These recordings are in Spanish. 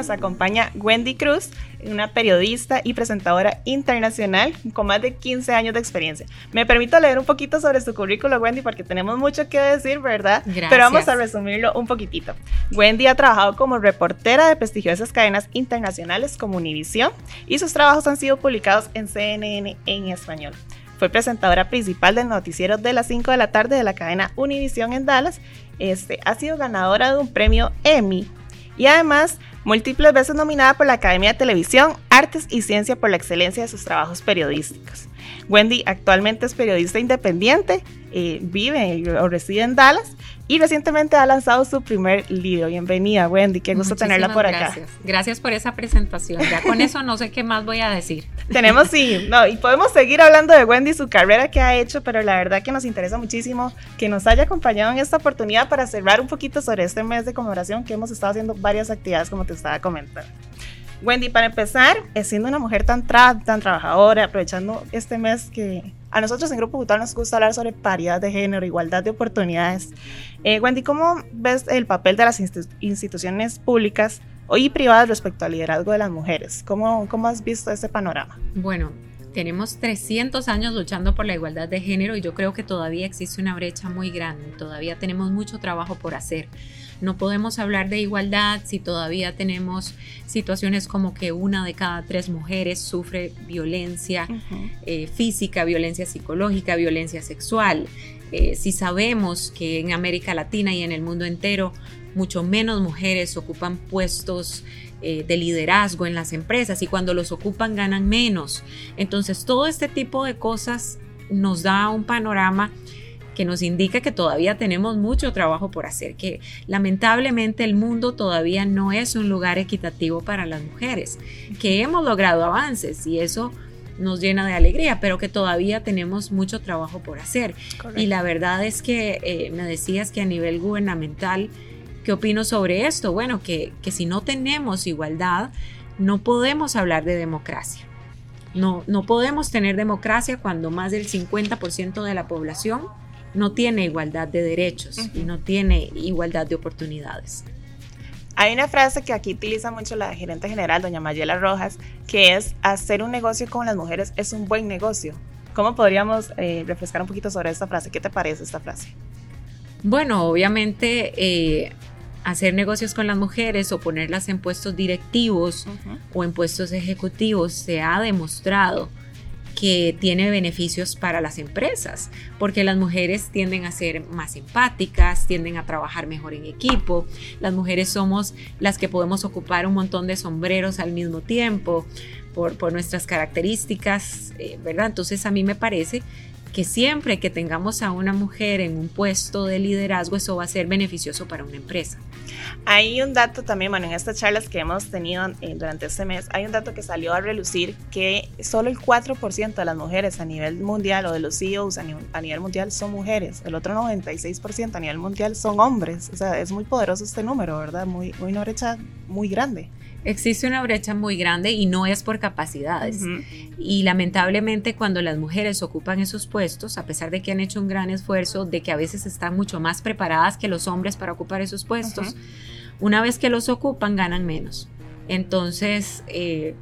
nos acompaña Wendy Cruz, una periodista y presentadora internacional con más de 15 años de experiencia. Me permito leer un poquito sobre su currículo, Wendy, porque tenemos mucho que decir, ¿verdad? Gracias. Pero vamos a resumirlo un poquitito. Wendy ha trabajado como reportera de prestigiosas cadenas internacionales como Univision y sus trabajos han sido publicados en CNN en español. Fue presentadora principal del noticiero de las 5 de la tarde de la cadena Univision en Dallas. Este, ha sido ganadora de un premio Emmy y además múltiples veces nominada por la Academia de Televisión, Artes y Ciencia por la excelencia de sus trabajos periodísticos. Wendy actualmente es periodista independiente, eh, vive o reside en Dallas y recientemente ha lanzado su primer libro. Bienvenida, Wendy, qué gusto Muchísimas tenerla por acá. Gracias. gracias por esa presentación. Ya con eso no sé qué más voy a decir. Tenemos, sí, no, y podemos seguir hablando de Wendy, su carrera que ha hecho, pero la verdad que nos interesa muchísimo que nos haya acompañado en esta oportunidad para cerrar un poquito sobre este mes de conmemoración que hemos estado haciendo varias actividades, como te estaba comentando. Wendy, para empezar, eh, siendo una mujer tan, tra tan trabajadora, aprovechando este mes que a nosotros en Grupo Butal nos gusta hablar sobre paridad de género, igualdad de oportunidades. Eh, Wendy, ¿cómo ves el papel de las institu instituciones públicas y privadas respecto al liderazgo de las mujeres? ¿Cómo, cómo has visto ese panorama? Bueno, tenemos 300 años luchando por la igualdad de género y yo creo que todavía existe una brecha muy grande, todavía tenemos mucho trabajo por hacer. No podemos hablar de igualdad si todavía tenemos situaciones como que una de cada tres mujeres sufre violencia uh -huh. eh, física, violencia psicológica, violencia sexual. Eh, si sabemos que en América Latina y en el mundo entero mucho menos mujeres ocupan puestos eh, de liderazgo en las empresas y cuando los ocupan ganan menos. Entonces todo este tipo de cosas nos da un panorama que nos indica que todavía tenemos mucho trabajo por hacer, que lamentablemente el mundo todavía no es un lugar equitativo para las mujeres, que hemos logrado avances y eso nos llena de alegría, pero que todavía tenemos mucho trabajo por hacer. Correcto. Y la verdad es que eh, me decías que a nivel gubernamental, ¿qué opino sobre esto? Bueno, que, que si no tenemos igualdad, no podemos hablar de democracia. No, no podemos tener democracia cuando más del 50% de la población no tiene igualdad de derechos uh -huh. y no tiene igualdad de oportunidades. Hay una frase que aquí utiliza mucho la gerente general, doña Mayela Rojas, que es hacer un negocio con las mujeres es un buen negocio. ¿Cómo podríamos eh, refrescar un poquito sobre esta frase? ¿Qué te parece esta frase? Bueno, obviamente eh, hacer negocios con las mujeres o ponerlas en puestos directivos uh -huh. o en puestos ejecutivos se ha demostrado que tiene beneficios para las empresas, porque las mujeres tienden a ser más empáticas, tienden a trabajar mejor en equipo, las mujeres somos las que podemos ocupar un montón de sombreros al mismo tiempo por, por nuestras características, eh, ¿verdad? Entonces a mí me parece que siempre que tengamos a una mujer en un puesto de liderazgo, eso va a ser beneficioso para una empresa. Hay un dato también, bueno, en estas charlas que hemos tenido eh, durante este mes, hay un dato que salió a relucir que solo el 4% de las mujeres a nivel mundial o de los CEOs a nivel, mundial son mujeres, el otro 96% a nivel mundial son hombres. O sea, es muy poderoso este número, ¿verdad? Muy, muy una brecha muy grande. Existe una brecha muy grande y no es por capacidades. Uh -huh. Y lamentablemente cuando las mujeres ocupan esos puestos, a pesar de que han hecho un gran esfuerzo, de que a veces están mucho más preparadas que los hombres para ocupar esos puestos, uh -huh. una vez que los ocupan ganan menos. Entonces, eh,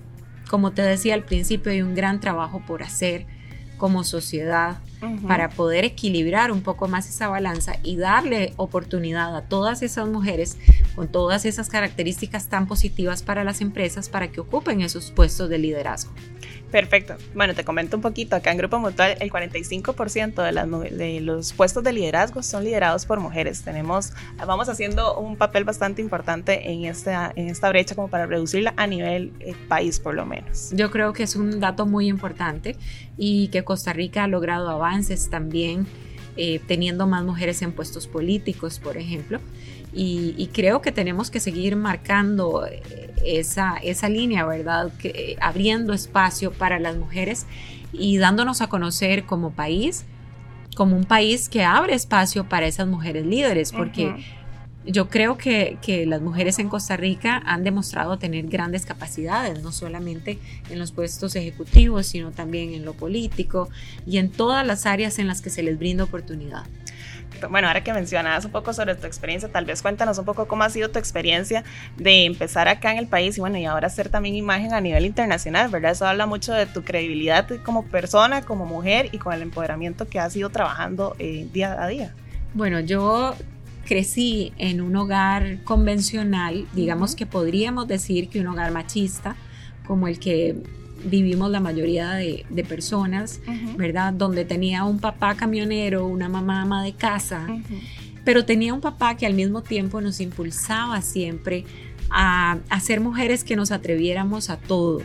como te decía al principio, hay un gran trabajo por hacer como sociedad uh -huh. para poder equilibrar un poco más esa balanza y darle oportunidad a todas esas mujeres con todas esas características tan positivas para las empresas para que ocupen esos puestos de liderazgo. Perfecto. Bueno, te comento un poquito. Acá en Grupo Mutual, el 45% de, las, de los puestos de liderazgo son liderados por mujeres. Tenemos, vamos haciendo un papel bastante importante en esta, en esta brecha como para reducirla a nivel eh, país, por lo menos. Yo creo que es un dato muy importante y que Costa Rica ha logrado avances también eh, teniendo más mujeres en puestos políticos, por ejemplo. Y, y, creo que tenemos que seguir marcando esa, esa línea, ¿verdad? Que, eh, abriendo espacio para las mujeres y dándonos a conocer como país, como un país que abre espacio para esas mujeres líderes, porque uh -huh. yo creo que, que, las mujeres en Costa Rica han demostrado tener grandes capacidades, no solamente en los puestos ejecutivos, sino también en lo político y en todas las áreas en las que se les brinda oportunidad. Bueno, ahora que mencionabas un poco sobre tu experiencia, tal vez cuéntanos un poco cómo ha sido tu experiencia de empezar acá en el país y bueno, y ahora hacer también imagen a nivel internacional, ¿verdad? Eso habla mucho de tu credibilidad como persona, como mujer y con el empoderamiento que has ido trabajando eh, día a día. Bueno, yo crecí en un hogar convencional, digamos que podríamos decir que un hogar machista, como el que vivimos la mayoría de, personas, ¿verdad? Donde tenía un papá camionero, una mamá ama de casa, pero tenía un papá que al mismo tiempo nos impulsaba siempre a, a, ser mujeres que nos atreviéramos a todo.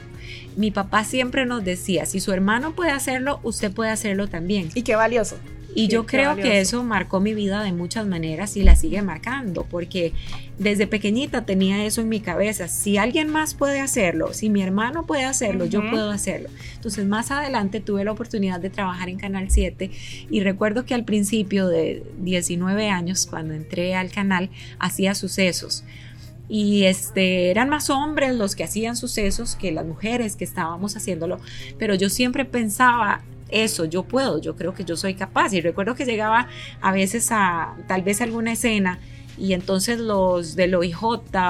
Mi papá siempre nos decía, si su hermano puede hacerlo, usted puede hacerlo también. Y qué valioso. Y yo creo que eso marcó mi vida de muchas maneras y la sigue marcando, porque desde pequeñita tenía eso en mi cabeza. Si alguien más puede hacerlo, si mi hermano puede hacerlo, yo puedo hacerlo. Entonces más adelante tuve la oportunidad de trabajar en Canal 7 y recuerdo que al principio de 19 años, cuando entré al canal, hacía sucesos y este eran más hombres los que hacían sucesos que las mujeres que estábamos haciéndolo, pero yo siempre pensaba eso, yo puedo, yo creo que yo soy capaz. Y recuerdo que llegaba a veces a tal vez alguna escena y entonces los del OIJ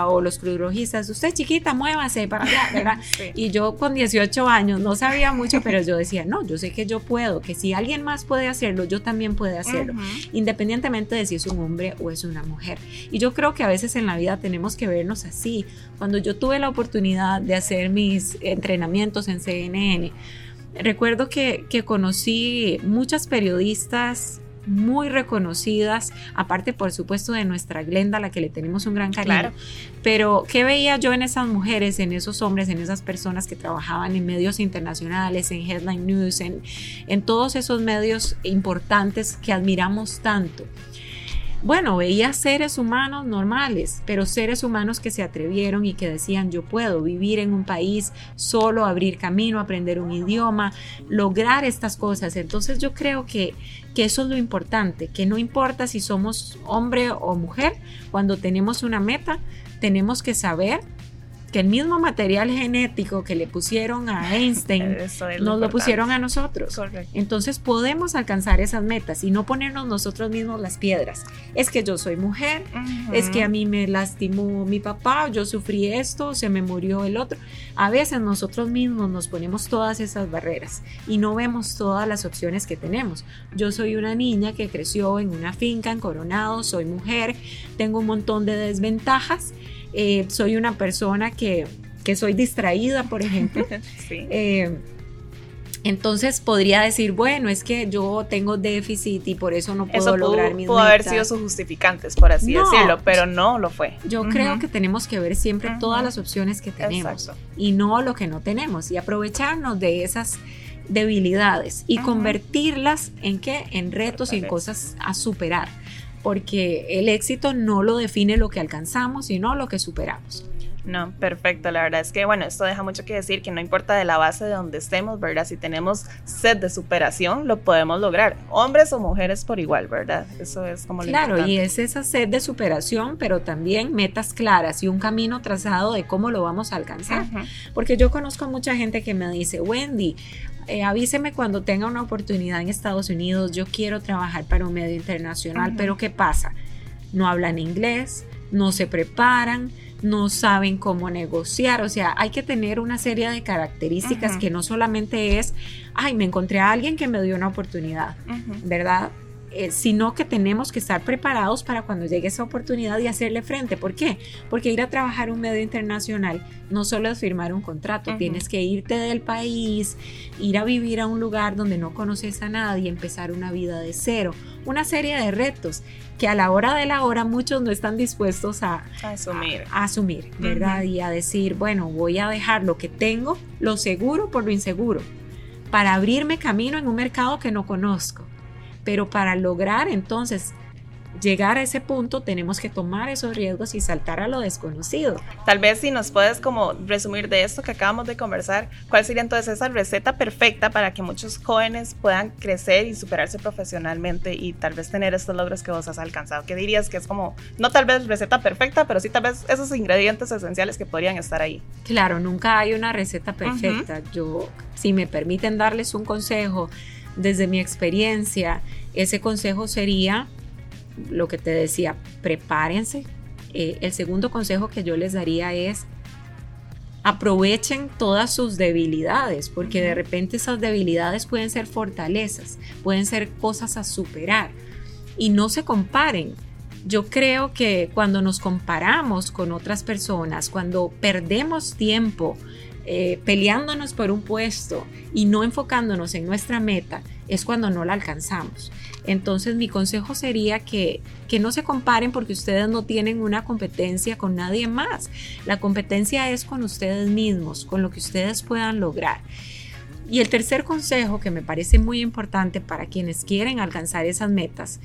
o los crudrojistas, usted chiquita, muévase para allá, ¿verdad? Y yo con 18 años no sabía mucho, pero yo decía, no, yo sé que yo puedo, que si alguien más puede hacerlo, yo también puedo hacerlo, independientemente de si es un hombre o es una mujer. Y yo creo que a veces en la vida tenemos que vernos así. Cuando yo tuve la oportunidad de hacer mis entrenamientos en CNN, Recuerdo que, conocí muchas periodistas muy reconocidas, aparte por supuesto de nuestra Glenda, a la que le tenemos un gran cariño. Pero, ¿qué veía yo en esas mujeres, en esos hombres, en esas personas que trabajaban en medios internacionales, en Headline News, en, en todos esos medios importantes que admiramos tanto? Bueno, veía seres humanos normales, pero seres humanos que se atrevieron y que decían yo puedo vivir en un país solo, abrir camino, aprender un idioma, lograr estas cosas. Entonces yo creo que, que eso es lo importante, que no importa si somos hombre o mujer, cuando tenemos una meta, tenemos que saber que el mismo material genético que le pusieron a Einstein nos lo pusieron a nosotros. Entonces podemos alcanzar esas metas y no ponernos nosotros mismos las piedras. Es que yo soy mujer, es que a mí me lastimó mi papá, yo sufrí esto, se me murió el otro. A veces nosotros mismos nos ponemos todas esas barreras y no vemos todas las opciones que tenemos. Yo soy una niña que creció en una finca en Coronado, soy mujer, tengo un montón de desventajas eh, soy una persona que, soy distraída, por ejemplo. Eh, entonces podría decir, bueno, es que yo tengo déficit y por eso no puedo lograr mis pudo haber sido sus justificantes, por así decirlo, pero no lo fue. Yo creo que tenemos que ver siempre todas las opciones que tenemos y no lo que no tenemos y aprovecharnos de esas debilidades y convertirlas en qué? En retos y en cosas a superar porque el éxito no lo define lo que alcanzamos, sino lo que superamos. No, perfecto. La verdad es que, bueno, esto deja mucho que decir, que no importa de la base de donde estemos, ¿verdad? Si tenemos sed de superación, lo podemos lograr, hombres o mujeres por igual, ¿verdad? Eso es como lo Claro, y es esa sed de superación, pero también metas claras y un camino trazado de cómo lo vamos a alcanzar. Porque yo conozco a mucha gente que me dice, Wendy, eh, avíseme cuando tenga una oportunidad en Estados Unidos, yo quiero trabajar para un medio internacional, pero ¿qué pasa? No hablan inglés, no se preparan, no saben cómo negociar, o sea, hay que tener una serie de características que no solamente es, ay, me encontré a alguien que me dio una oportunidad, ¿verdad? Eh, sino que tenemos que estar preparados para cuando llegue esa oportunidad y hacerle frente. ¿Por qué? Porque ir a trabajar un medio internacional no solo es firmar un contrato, tienes que irte del país, ir a vivir a un lugar donde no conoces a nadie, empezar una vida de cero, una serie de retos que a la hora de la hora muchos no están dispuestos a, asumir, a, asumir ¿verdad? Y a decir, bueno, voy a dejar lo que tengo, lo seguro por lo inseguro, para abrirme camino en un mercado que no conozco. Pero para lograr entonces llegar a ese punto tenemos que tomar esos riesgos y saltar a lo desconocido. Tal vez si nos puedes como resumir de esto que acabamos de conversar, ¿cuál sería entonces esa receta perfecta para que muchos jóvenes puedan crecer y superarse profesionalmente y tal vez tener estos logros que vos has alcanzado? ¿Qué dirías que es como, no tal vez receta perfecta, pero sí tal vez esos ingredientes esenciales que podrían estar ahí? Claro, nunca hay una receta perfecta. Yo, si me permiten darles un consejo, desde mi experiencia, ese consejo sería lo que te decía, prepárense. Eh, el segundo consejo que yo les daría es aprovechen todas sus debilidades, porque de repente esas debilidades pueden ser fortalezas, pueden ser cosas a superar y no se comparen. Yo creo que cuando nos comparamos con otras personas, cuando perdemos tiempo eh, peleándonos por un puesto y no enfocándonos en nuestra meta, es cuando no la alcanzamos. Entonces mi consejo sería que, que no se comparen porque ustedes no tienen una competencia con nadie más. La competencia es con ustedes mismos, con lo que ustedes puedan lograr. Y el tercer consejo que me parece muy importante para quienes quieren alcanzar esas metas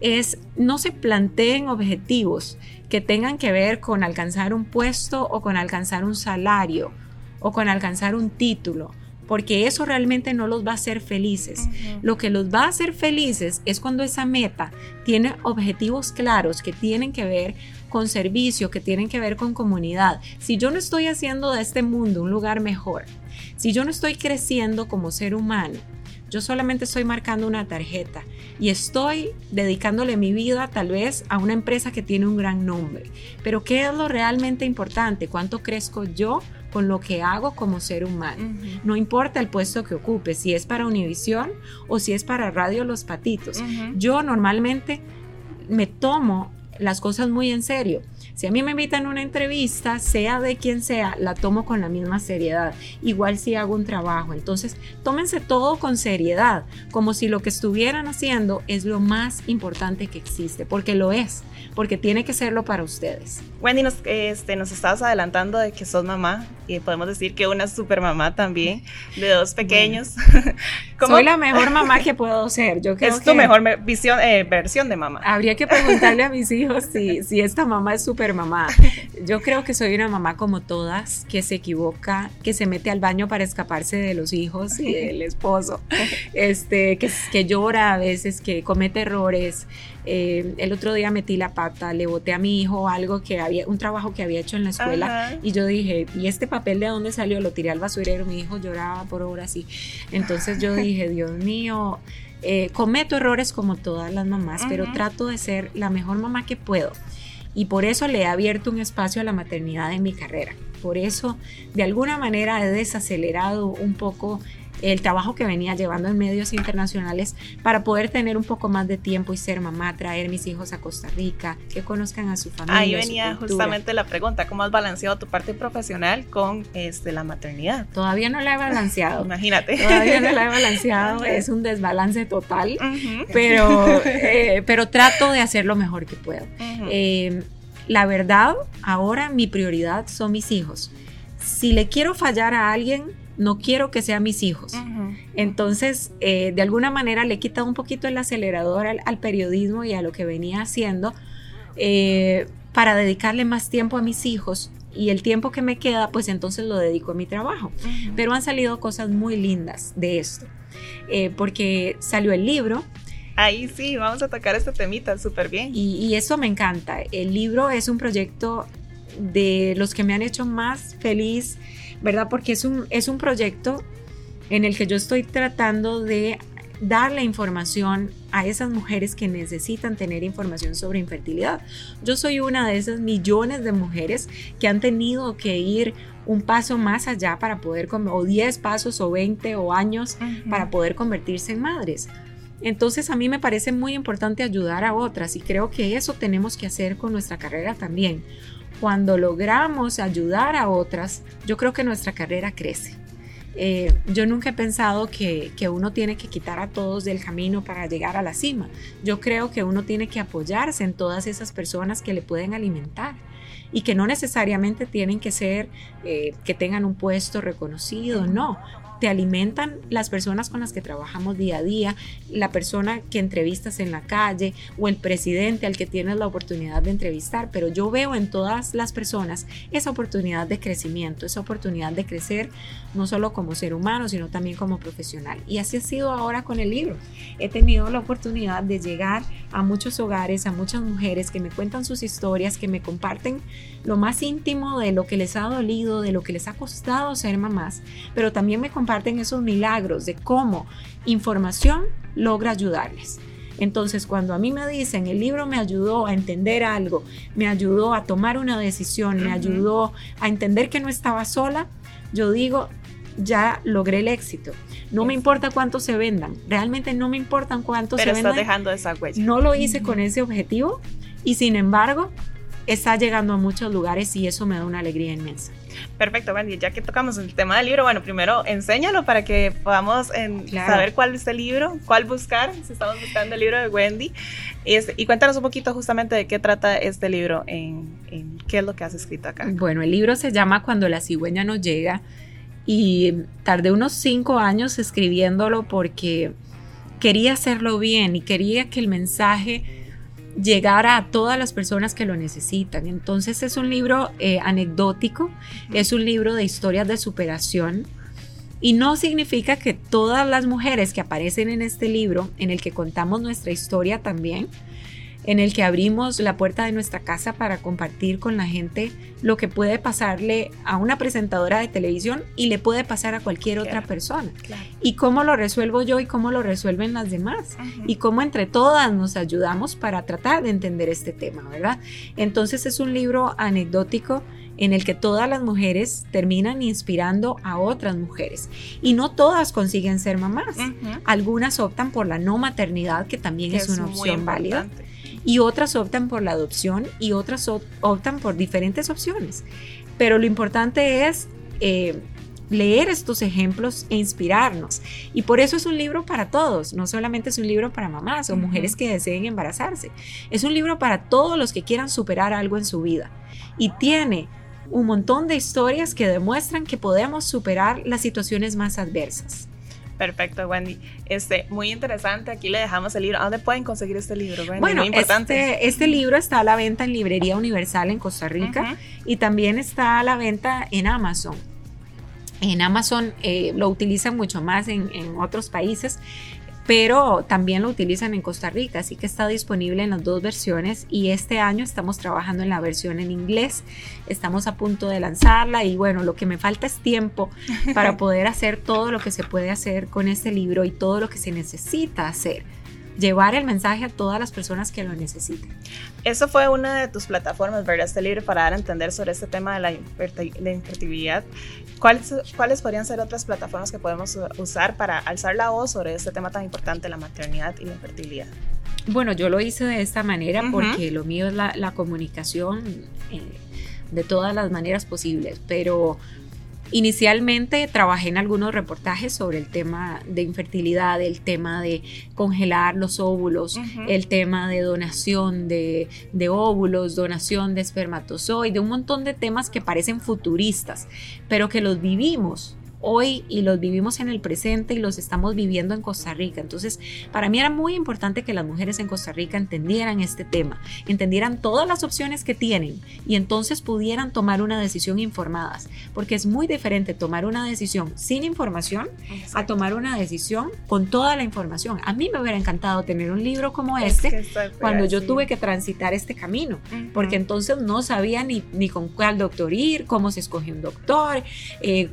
es no se planteen objetivos que tengan que ver con alcanzar un puesto o con alcanzar un salario o con alcanzar un título porque eso realmente no los va a hacer felices. Lo que los va a hacer felices es cuando esa meta tiene objetivos claros que tienen que ver con servicio, que tienen que ver con comunidad. Si yo no estoy haciendo de este mundo un lugar mejor, si yo no estoy creciendo como ser humano, yo solamente estoy marcando una tarjeta y estoy dedicándole mi vida tal vez a una empresa que tiene un gran nombre. Pero ¿qué es lo realmente importante? ¿Cuánto crezco yo con lo que hago como ser humano. No importa el puesto que ocupe, si es para Univisión o si es para Radio Los Patitos. Yo normalmente me tomo las cosas muy en serio. Si a mí me invitan a una entrevista, sea de quien sea, la tomo con la misma seriedad. Igual si hago un trabajo. Entonces, tómense todo con seriedad, como si lo que estuvieran haciendo es lo más importante que existe, porque lo es, porque tiene que serlo para ustedes. Wendy, nos, este, nos estabas adelantando de que sos mamá y podemos decir que una super mamá también, de dos pequeños. Soy la mejor mamá que puedo ser. Yo creo es tu mejor visión, eh, versión de mamá. Habría que preguntarle a mis hijos si, si esta mamá es súper mamá. Yo creo que soy una mamá como todas, que se equivoca, que se mete al baño para escaparse de los hijos y del esposo, este, que, que llora a veces, que comete errores. Eh, el otro día metí la pata, le boté a mi hijo algo que había, un trabajo que había hecho en la escuela y yo dije, ¿y este papel de dónde salió? Lo tiré al basurero, mi hijo lloraba por horas y entonces yo dije, Dios mío, eh, cometo errores como todas las mamás, pero trato de ser la mejor mamá que puedo y por eso le he abierto un espacio a la maternidad en mi carrera. Por eso, de alguna manera, he desacelerado un poco el trabajo que venía llevando en medios internacionales para poder tener un poco más de tiempo y ser mamá, traer mis hijos a Costa Rica, que conozcan a su familia. Ahí venía justamente la pregunta, ¿cómo has balanceado tu parte profesional con este, la maternidad? Todavía no la he balanceado. Imagínate. Todavía no la he balanceado, es un desbalance total, pero, eh, pero trato de hacer lo mejor que puedo. Eh, la verdad, ahora mi prioridad son mis hijos. Si le quiero fallar a alguien, no quiero que sean mis hijos. Entonces, eh, de alguna manera le he quitado un poquito el acelerador al, periodismo y a lo que venía haciendo eh, para dedicarle más tiempo a mis hijos. Y el tiempo que me queda, pues entonces lo dedico a mi trabajo. Pero han salido cosas muy lindas de esto. Eh, porque salió el libro, Ahí sí, vamos a tocar este temita súper bien. Y, y, eso me encanta. El libro es un proyecto de los que me han hecho más feliz ¿verdad? Porque es un, es un proyecto en el que yo estoy tratando de dar la información a esas mujeres que necesitan tener información sobre infertilidad. Yo soy una de esas millones de mujeres que han tenido que ir un paso más allá para poder, o 10 pasos o 20 o años para poder convertirse en madres. Entonces a mí me parece muy importante ayudar a otras y creo que eso tenemos que hacer con nuestra carrera también cuando logramos ayudar a otras, yo creo que nuestra carrera crece. Eh, yo nunca he pensado que, que, uno tiene que quitar a todos del camino para llegar a la cima. Yo creo que uno tiene que apoyarse en todas esas personas que le pueden alimentar y que no necesariamente tienen que ser eh, que tengan un puesto reconocido, no, te alimentan las personas con las que trabajamos día a día, la persona que entrevistas en la calle o el presidente al que tienes la oportunidad de entrevistar, pero yo veo en todas las personas esa oportunidad de crecimiento, esa oportunidad de crecer no solo como ser humano, sino también como profesional. Y así ha sido ahora con el libro. He tenido la oportunidad de llegar a muchos hogares, a muchas mujeres que me cuentan sus historias, que me comparten lo más íntimo de lo que les ha dolido, de lo que les ha costado ser mamás, pero también me comparten esos milagros de cómo información logra ayudarles. Entonces, cuando a mí me dicen, el libro me ayudó a entender algo, me ayudó a tomar una decisión, me ayudó a entender que no estaba sola, yo digo, ya logré el éxito. No me importa cuántos se vendan, realmente no me importan cuántos se vendan. Pero estás dejando esa huella. No lo hice con ese objetivo y sin embargo está llegando a muchos lugares y eso me da una alegría inmensa. Perfecto, Wendy. Ya que tocamos el tema del libro, bueno, primero enséñalo para que podamos en, saber cuál es el libro, cuál buscar, si estamos buscando el libro de Wendy. Y, y cuéntanos un poquito justamente de qué trata este libro, en, en, qué es lo que has escrito acá. Bueno, el libro se llama Cuando la cigüeña nos llega y tardé unos cinco años escribiéndolo porque quería hacerlo bien y quería que el mensaje llegar a todas las personas que lo necesitan. Entonces es un libro eh, anecdótico, es un libro de historias de superación y no significa que todas las mujeres que aparecen en este libro, en el que contamos nuestra historia también, en el que abrimos la puerta de nuestra casa para compartir con la gente lo que puede pasarle a una presentadora de televisión y le puede pasar a cualquier otra persona. Y cómo lo resuelvo yo y cómo lo resuelven las demás. Y cómo entre todas nos ayudamos para tratar de entender este tema, ¿verdad? Entonces es un libro anecdótico en el que todas las mujeres terminan inspirando a otras mujeres. Y no todas consiguen ser mamás. Algunas optan por la no maternidad, que también es, una opción válida y otras optan por la adopción y otras optan por diferentes opciones. Pero lo importante es eh, leer estos ejemplos e inspirarnos. Y por eso es un libro para todos, no solamente es un libro para mamás o mujeres que deseen embarazarse, es un libro para todos los que quieran superar algo en su vida. Y tiene un montón de historias que demuestran que podemos superar las situaciones más adversas. Perfecto, Wendy. Este, muy interesante. Aquí le dejamos el libro. ¿A dónde pueden conseguir este libro, Wendy? Bueno, muy importante. Este, este, libro está a la venta en Librería Universal en Costa Rica y también está a la venta en Amazon. En Amazon eh, lo utilizan mucho más en, en otros países pero también lo utilizan en Costa Rica, así que está disponible en las dos versiones y este año estamos trabajando en la versión en inglés, estamos a punto de lanzarla y bueno, lo que me falta es tiempo para poder hacer todo lo que se puede hacer con este libro y todo lo que se necesita hacer llevar el mensaje a todas las personas que lo necesiten. Eso fue una de tus plataformas, ¿verdad? Este libro para dar a entender sobre este tema de la infertilidad. ¿Cuáles, ¿Cuáles podrían ser otras plataformas que podemos usar para alzar la voz sobre este tema tan importante, la maternidad y la infertilidad? Bueno, yo lo hice de esta manera porque lo mío es la, comunicación eh, de todas las maneras posibles, pero Inicialmente trabajé en algunos reportajes sobre el tema de infertilidad, el tema de congelar los óvulos, el tema de donación de, de óvulos, donación de espermatozoides, un montón de temas que parecen futuristas, pero que los vivimos hoy y los vivimos en el presente y los estamos viviendo en Costa Rica. Entonces, para mí era muy importante que las mujeres en Costa Rica entendieran este tema, entendieran todas las opciones que tienen y entonces pudieran tomar una decisión informadas, porque es muy diferente tomar una decisión sin información a tomar una decisión con toda la información. A mí me hubiera encantado tener un libro como este cuando yo tuve que transitar este camino, porque entonces no sabía ni, ni con cuál doctor ir, cómo se escoge un doctor, eh,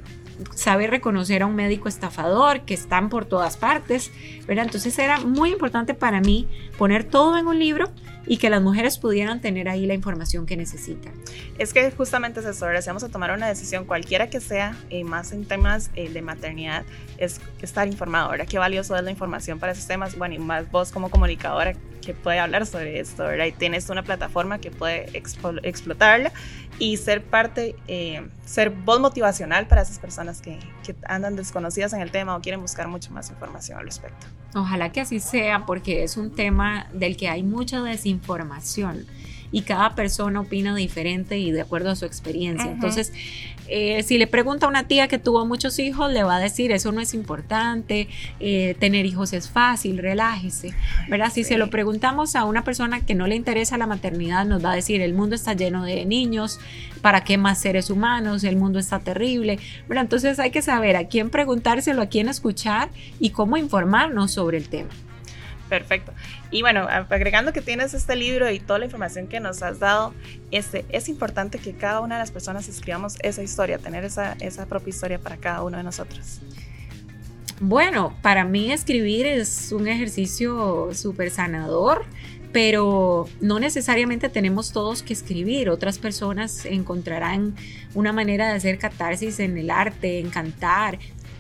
sabe reconocer a un médico estafador que están por todas partes, ¿verdad? Entonces era muy importante para mí poner todo en un libro y que las mujeres pudieran tener ahí la información que necesitan. Es que justamente es eso, ahora si vamos a tomar una decisión cualquiera que sea, y más en temas eh, de maternidad, es estar informado, ¿verdad? Qué valioso es la información para esos temas, bueno, y más vos como comunicadora que puede hablar sobre esto, ¿verdad? Y tienes una plataforma que puede explotarla y ser parte, eh, ser voz motivacional para esas personas que, que, andan desconocidas en el tema o quieren buscar mucho más información al respecto. Ojalá que así sea porque es un tema del que hay mucha desinformación y cada persona opina diferente y de acuerdo a su experiencia. Entonces, eh, si le pregunta a una tía que tuvo muchos hijos, le va a decir, eso no es importante, eh, tener hijos es fácil, relájese, ¿verdad? Si se lo preguntamos a una persona que no le interesa la maternidad, nos va a decir, el mundo está lleno de niños, ¿para qué más seres humanos? El mundo está terrible, ¿verdad? Entonces hay que saber a quién preguntárselo, a quién escuchar y cómo informarnos sobre el tema. Perfecto. Y bueno, agregando que tienes este libro y toda la información que nos has dado, este, es importante que cada una de las personas escribamos esa historia, tener esa, esa propia historia para cada uno de nosotros. Bueno, para mí escribir es un ejercicio súper sanador pero no necesariamente tenemos todos que escribir. Otras personas encontrarán una manera de hacer catarsis en el arte, en cantar.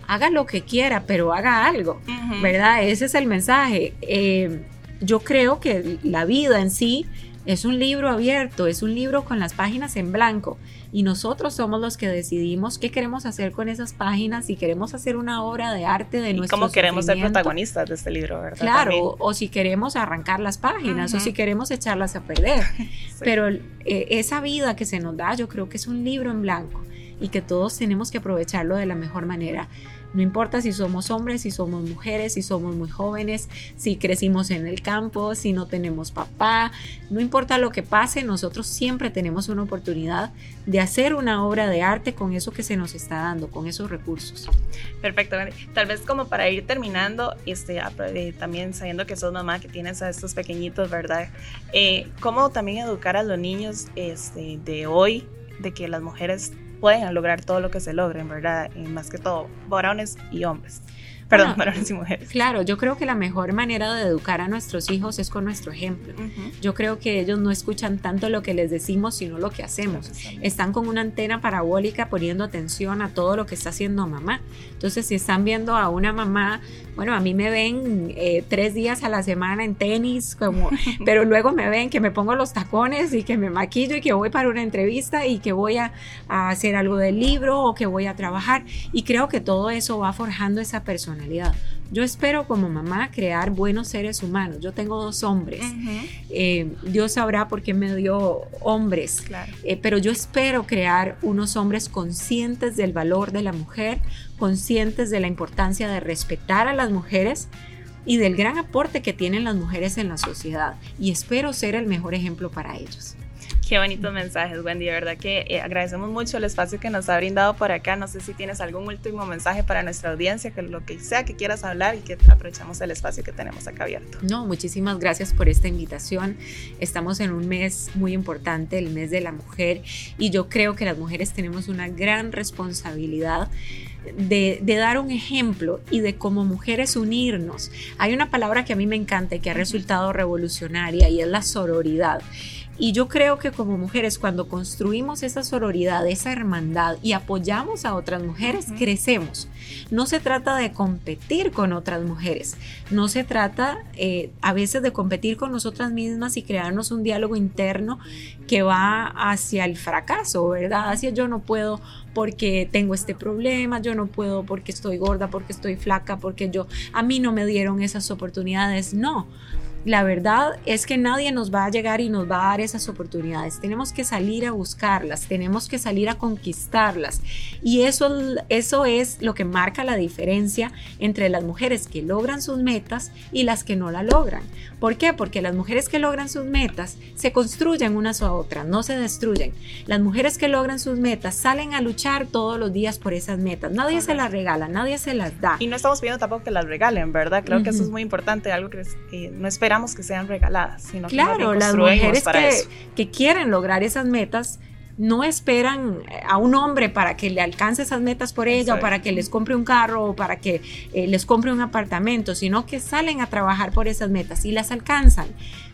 Haga lo que quiera, pero haga algo, ¿verdad? Ese es el mensaje. Eh, yo creo que la vida en sí es un libro abierto, es un libro con las páginas en blanco y nosotros somos los que decidimos qué queremos hacer con esas páginas, si queremos hacer una obra de arte de nuestro cómo queremos ser protagonistas de este libro, ¿verdad? Claro, o si queremos arrancar las páginas o si queremos echarlas a perder. Pero eh, esa vida que se nos da, yo creo que es un libro en blanco y que todos tenemos que aprovecharlo de la mejor manera. No importa si somos hombres, si somos mujeres, si somos muy jóvenes, si crecimos en el campo, si no tenemos papá, no importa lo que pase, nosotros siempre tenemos una oportunidad de hacer una obra de arte con eso que se nos está dando, con esos recursos. Perfecto, tal vez como para ir terminando, este, eh, también sabiendo que sos mamá, que tienes a estos pequeñitos, ¿verdad? Eh, ¿Cómo también educar a los niños este, de hoy de que las mujeres pueden lograr todo lo que se logren, ¿verdad? Y más que todo, varones y hombres. Perdón, varones y mujeres. Claro, yo creo que la mejor manera de educar a nuestros hijos es con nuestro ejemplo. Yo creo que ellos no escuchan tanto lo que les decimos, sino lo que hacemos. Están con una antena parabólica poniendo atención a todo lo que está haciendo mamá. Entonces, si están viendo a una mamá, bueno, a mí me ven eh, tres días a la semana en tenis, como, pero luego me ven que me pongo los tacones y que me maquillo y que voy para una entrevista y que voy a, a hacer algo del libro o que voy a trabajar. Y creo que todo eso va forjando esa persona yo espero como mamá crear buenos seres humanos. Yo tengo dos hombres. Eh, Dios sabrá por qué me dio hombres. Eh, pero yo espero crear unos hombres conscientes del valor de la mujer, conscientes de la importancia de respetar a las mujeres y del gran aporte que tienen las mujeres en la sociedad. Y espero ser el mejor ejemplo para ellos. Qué bonitos mensajes, Wendy. De verdad que eh, agradecemos mucho el espacio que nos ha brindado por acá. No sé si tienes algún último mensaje para nuestra audiencia, que lo que sea que quieras hablar y que aprovechamos el espacio que tenemos acá abierto. No, muchísimas gracias por esta invitación. Estamos en un mes muy importante, el mes de la mujer, y yo creo que las mujeres tenemos una gran responsabilidad. De, de, dar un ejemplo y de como mujeres unirnos. Hay una palabra que a mí me encanta y que ha resultado revolucionaria y es la sororidad. Y yo creo que como mujeres, cuando construimos esa sororidad, esa hermandad y apoyamos a otras mujeres, crecemos. No se trata de competir con otras mujeres, no se trata eh, a veces de competir con nosotras mismas y crearnos un diálogo interno que va hacia el fracaso, ¿verdad? Hacia yo no puedo porque tengo este problema, yo no puedo porque estoy gorda, porque estoy flaca, porque yo a mí no me dieron esas oportunidades. No, la verdad es que nadie nos va a llegar y nos va a dar esas oportunidades. Tenemos que salir a buscarlas, tenemos que salir a conquistarlas. Y eso, eso es lo que marca la diferencia entre las mujeres que logran sus metas y las que no la logran. ¿Por qué? Porque las mujeres que logran sus metas se construyen unas a otras, no se destruyen. Las mujeres que logran sus metas salen a luchar todos los días por esas metas. Nadie se las regala, nadie se las da. Y no estamos pidiendo tampoco que las regalen, ¿verdad? Creo que eso es muy importante, algo que no esperamos que sean regaladas, sino claro, que las mujeres que, que quieren lograr esas metas no esperan a un hombre para que le alcance esas metas por ella o para que les compre un carro o para que eh, les compre un apartamento, sino que salen a trabajar por esas metas y las alcanzan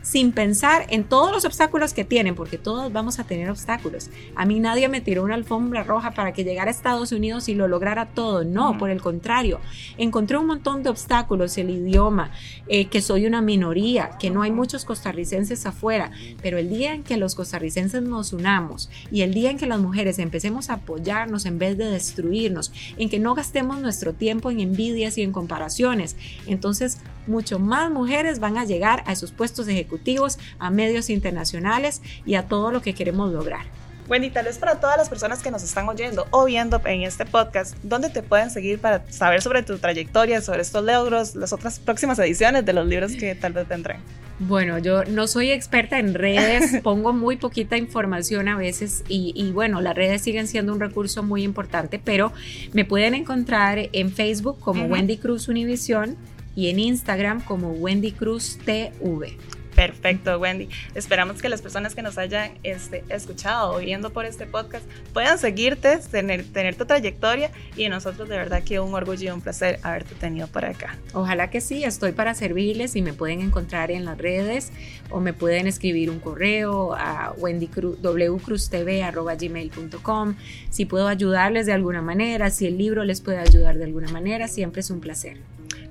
sin pensar en todos los obstáculos que tienen, porque todos vamos a tener obstáculos. A mí nadie me tiró una alfombra roja para que llegara a Estados Unidos y lo lograra todo. No, por el contrario, encontré un montón de obstáculos, el idioma, eh, que soy una minoría, que no hay muchos costarricenses afuera, pero el día en que los costarricenses nos unamos y el día en que las mujeres empecemos a apoyarnos en vez de destruirnos, en que no gastemos nuestro tiempo en envidias y en comparaciones, entonces mucho más mujeres van a llegar a esos puestos ejecutivos, a medios internacionales y a todo lo que queremos lograr. Wendy, tal vez para todas las personas que nos están oyendo o viendo en este podcast, ¿dónde te pueden seguir para saber sobre tu trayectoria, sobre estos logros, las otras próximas ediciones de los libros que tal vez tendrán? Bueno, yo no soy experta en redes, pongo muy poquita información a veces y, bueno, las redes siguen siendo un recurso muy importante, pero me pueden encontrar en Facebook como Wendy Cruz Univisión y en Instagram como Wendy Cruz TV. Perfecto, Wendy. Esperamos que las personas que nos hayan este, escuchado o viendo por este podcast puedan seguirte, tener, tener tu trayectoria y nosotros de verdad que un orgullo y un placer haberte tenido por acá. Ojalá que sí, estoy para servirles y me pueden encontrar en las redes o me pueden escribir un correo a www.cruztv.gmail.com si puedo ayudarles de alguna manera, si el libro les puede ayudar de alguna manera, siempre es un placer.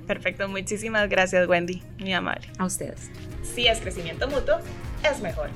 Perfecto, muchísimas gracias Wendy, mi amable. A ustedes. Si es crecimiento mutuo, es mejor.